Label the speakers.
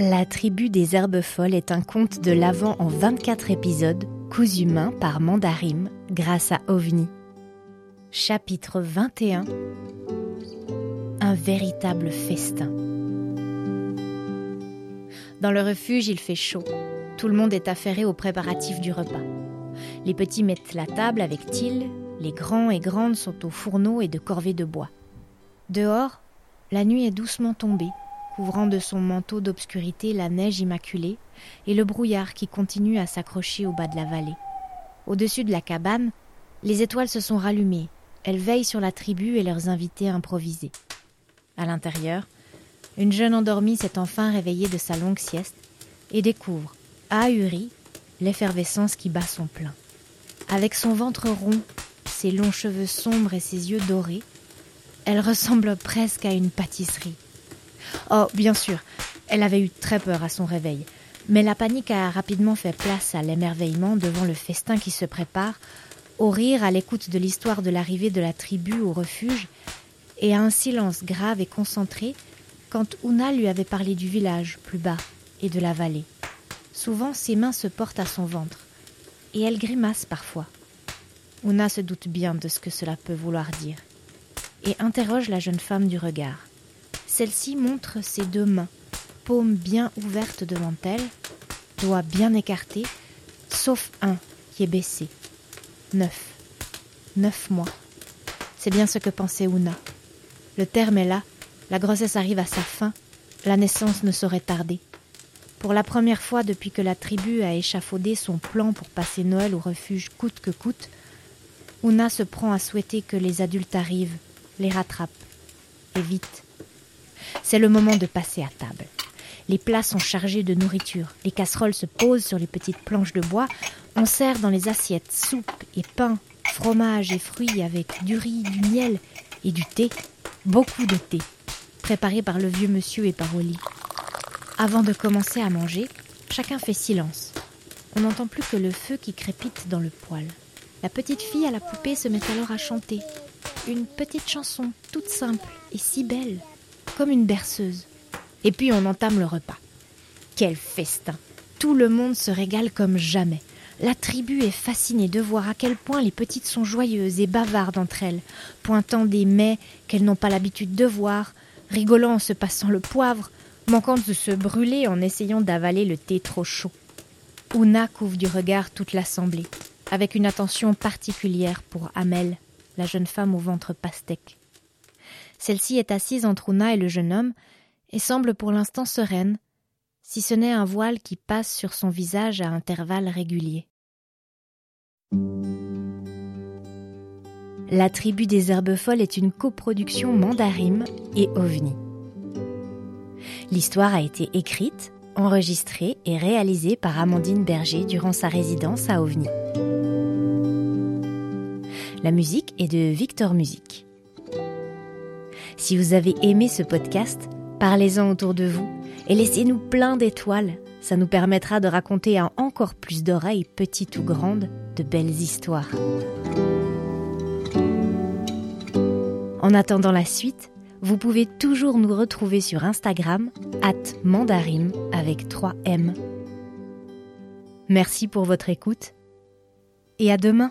Speaker 1: La tribu des herbes folles est un conte de l'Avent en 24 épisodes, cousu main par Mandarim grâce à OVNI. Chapitre 21 Un véritable festin. Dans le refuge, il fait chaud. Tout le monde est affairé aux préparatifs du repas. Les petits mettent la table avec Till, les grands et grandes sont au fourneau et de corvées de bois. Dehors, la nuit est doucement tombée couvrant de son manteau d'obscurité la neige immaculée et le brouillard qui continue à s'accrocher au bas de la vallée. Au-dessus de la cabane, les étoiles se sont rallumées. Elles veillent sur la tribu et leurs invités improvisés. À l'intérieur, une jeune endormie s'est enfin réveillée de sa longue sieste et découvre, ahurie, l'effervescence qui bat son plein. Avec son ventre rond, ses longs cheveux sombres et ses yeux dorés, elle ressemble presque à une pâtisserie. Oh, bien sûr, elle avait eu très peur à son réveil, mais la panique a rapidement fait place à l'émerveillement devant le festin qui se prépare, au rire à l'écoute de l'histoire de l'arrivée de la tribu au refuge, et à un silence grave et concentré quand Una lui avait parlé du village plus bas et de la vallée. Souvent ses mains se portent à son ventre, et elle grimace parfois. Una se doute bien de ce que cela peut vouloir dire, et interroge la jeune femme du regard. Celle-ci montre ses deux mains, paumes bien ouvertes devant elle, doigts bien écartés, sauf un qui est baissé. Neuf. Neuf mois. C'est bien ce que pensait Una. Le terme est là, la grossesse arrive à sa fin, la naissance ne saurait tarder. Pour la première fois depuis que la tribu a échafaudé son plan pour passer Noël au refuge coûte que coûte, Una se prend à souhaiter que les adultes arrivent, les rattrapent, et vite. C'est le moment de passer à table. Les plats sont chargés de nourriture, les casseroles se posent sur les petites planches de bois, on sert dans les assiettes soupe et pain, fromage et fruits avec du riz, du miel et du thé, beaucoup de thé, préparé par le vieux monsieur et par Oli. Avant de commencer à manger, chacun fait silence. On n'entend plus que le feu qui crépite dans le poêle. La petite fille à la poupée se met alors à chanter. Une petite chanson toute simple et si belle comme une berceuse. Et puis on entame le repas. Quel festin Tout le monde se régale comme jamais. La tribu est fascinée de voir à quel point les petites sont joyeuses et bavardes entre elles, pointant des mets qu'elles n'ont pas l'habitude de voir, rigolant en se passant le poivre, manquant de se brûler en essayant d'avaler le thé trop chaud. Una couvre du regard toute l'assemblée, avec une attention particulière pour Amel, la jeune femme au ventre pastèque. Celle-ci est assise entre Una et le jeune homme et semble pour l'instant sereine, si ce n'est un voile qui passe sur son visage à intervalles réguliers. La tribu des herbes folles est une coproduction Mandarim et OVNI. L'histoire a été écrite, enregistrée et réalisée par Amandine Berger durant sa résidence à OVNI. La musique est de Victor Musique. Si vous avez aimé ce podcast, parlez-en autour de vous et laissez-nous plein d'étoiles. Ça nous permettra de raconter à encore plus d'oreilles, petites ou grandes, de belles histoires. En attendant la suite, vous pouvez toujours nous retrouver sur Instagram, at mandarim avec 3 M. Merci pour votre écoute et à demain.